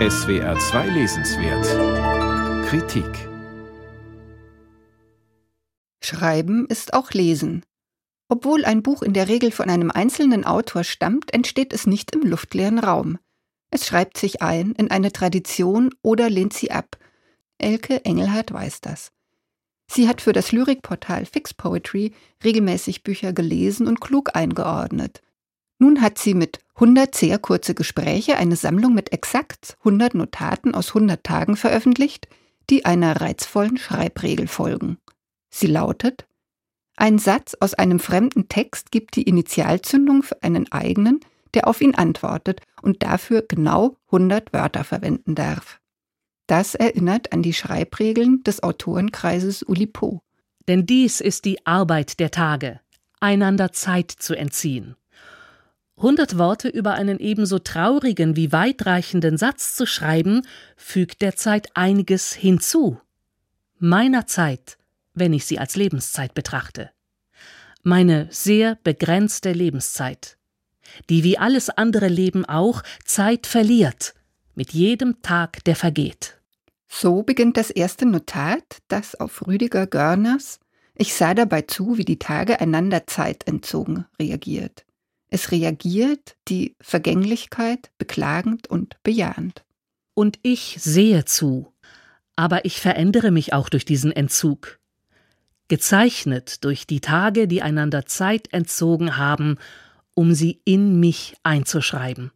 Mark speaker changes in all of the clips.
Speaker 1: SWR 2 Lesenswert Kritik
Speaker 2: Schreiben ist auch Lesen. Obwohl ein Buch in der Regel von einem einzelnen Autor stammt, entsteht es nicht im luftleeren Raum. Es schreibt sich ein in eine Tradition oder lehnt sie ab. Elke Engelhardt weiß das. Sie hat für das Lyrikportal Fix Poetry regelmäßig Bücher gelesen und klug eingeordnet. Nun hat sie mit 100 sehr kurze Gespräche eine Sammlung mit exakt 100 Notaten aus 100 Tagen veröffentlicht, die einer reizvollen Schreibregel folgen. Sie lautet Ein Satz aus einem fremden Text gibt die Initialzündung für einen eigenen, der auf ihn antwortet und dafür genau 100 Wörter verwenden darf. Das erinnert an die Schreibregeln des Autorenkreises Ulipo.
Speaker 3: Denn dies ist die Arbeit der Tage, einander Zeit zu entziehen. Hundert Worte über einen ebenso traurigen wie weitreichenden Satz zu schreiben, fügt der Zeit einiges hinzu. Meiner Zeit, wenn ich sie als Lebenszeit betrachte. Meine sehr begrenzte Lebenszeit, die wie alles andere Leben auch Zeit verliert, mit jedem Tag, der vergeht.
Speaker 2: So beginnt das erste Notat, das auf Rüdiger Görners Ich sah dabei zu, wie die Tage einander Zeit entzogen reagiert. Es reagiert die Vergänglichkeit beklagend und bejahend.
Speaker 3: Und ich sehe zu, aber ich verändere mich auch durch diesen Entzug. Gezeichnet durch die Tage, die einander Zeit entzogen haben, um sie in mich einzuschreiben.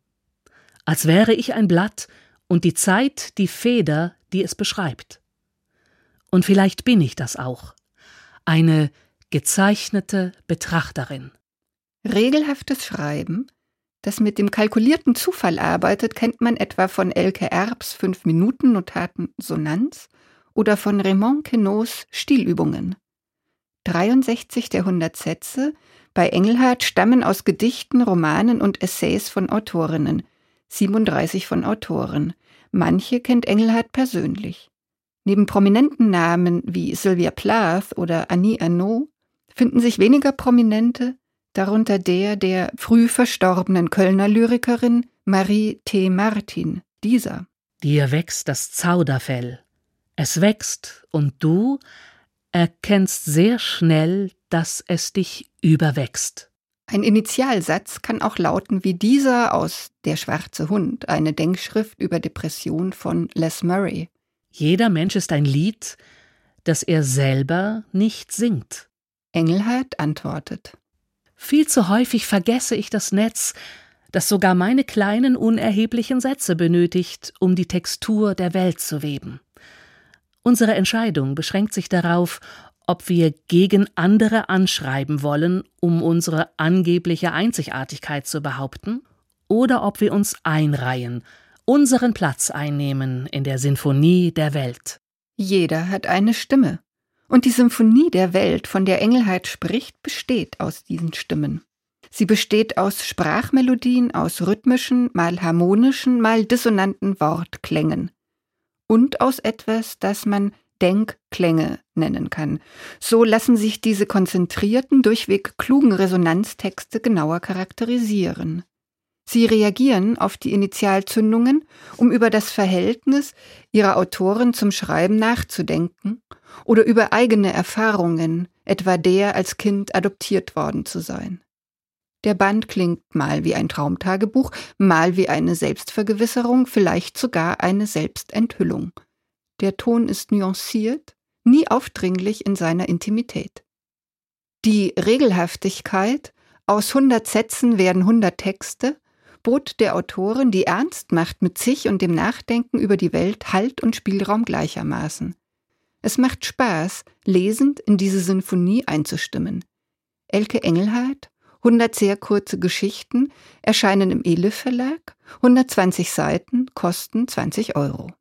Speaker 3: Als wäre ich ein Blatt und die Zeit die Feder, die es beschreibt. Und vielleicht bin ich das auch, eine gezeichnete Betrachterin.
Speaker 2: Regelhaftes Schreiben, das mit dem kalkulierten Zufall arbeitet, kennt man etwa von Elke Erbs Fünf-Minuten-Notaten Sonanz oder von Raymond Queneaus Stilübungen. 63 der 100 Sätze bei Engelhardt stammen aus Gedichten, Romanen und Essays von Autorinnen, 37 von Autoren. Manche kennt Engelhardt persönlich. Neben prominenten Namen wie Sylvia Plath oder Annie Arnaud finden sich weniger prominente, darunter der der früh verstorbenen Kölner Lyrikerin Marie T. Martin, dieser.
Speaker 3: Dir wächst das Zauderfell. Es wächst, und du erkennst sehr schnell, dass es dich überwächst.
Speaker 2: Ein Initialsatz kann auch lauten wie dieser aus Der schwarze Hund, eine Denkschrift über Depression von Les Murray.
Speaker 3: Jeder Mensch ist ein Lied, das er selber nicht singt.
Speaker 2: Engelhardt antwortet.
Speaker 3: Viel zu häufig vergesse ich das Netz, das sogar meine kleinen unerheblichen Sätze benötigt, um die Textur der Welt zu weben. Unsere Entscheidung beschränkt sich darauf, ob wir gegen andere anschreiben wollen, um unsere angebliche Einzigartigkeit zu behaupten, oder ob wir uns einreihen, unseren Platz einnehmen in der Sinfonie der Welt.
Speaker 2: Jeder hat eine Stimme. Und die Symphonie der Welt, von der Engelheit spricht, besteht aus diesen Stimmen. Sie besteht aus Sprachmelodien, aus rhythmischen, mal harmonischen, mal dissonanten Wortklängen. Und aus etwas, das man Denkklänge nennen kann. So lassen sich diese konzentrierten, durchweg klugen Resonanztexte genauer charakterisieren. Sie reagieren auf die Initialzündungen, um über das Verhältnis ihrer Autoren zum Schreiben nachzudenken oder über eigene Erfahrungen, etwa der als Kind adoptiert worden zu sein. Der Band klingt mal wie ein Traumtagebuch, mal wie eine Selbstvergewisserung, vielleicht sogar eine Selbstenthüllung. Der Ton ist nuanciert, nie aufdringlich in seiner Intimität. Die Regelhaftigkeit, aus hundert Sätzen werden hundert Texte, bot der Autorin, die ernst macht mit sich und dem Nachdenken über die Welt, Halt und Spielraum gleichermaßen. Es macht Spaß, lesend in diese Sinfonie einzustimmen. Elke Engelhardt, 100 sehr kurze Geschichten, erscheinen im Elif Verlag, 120 Seiten, kosten 20 Euro.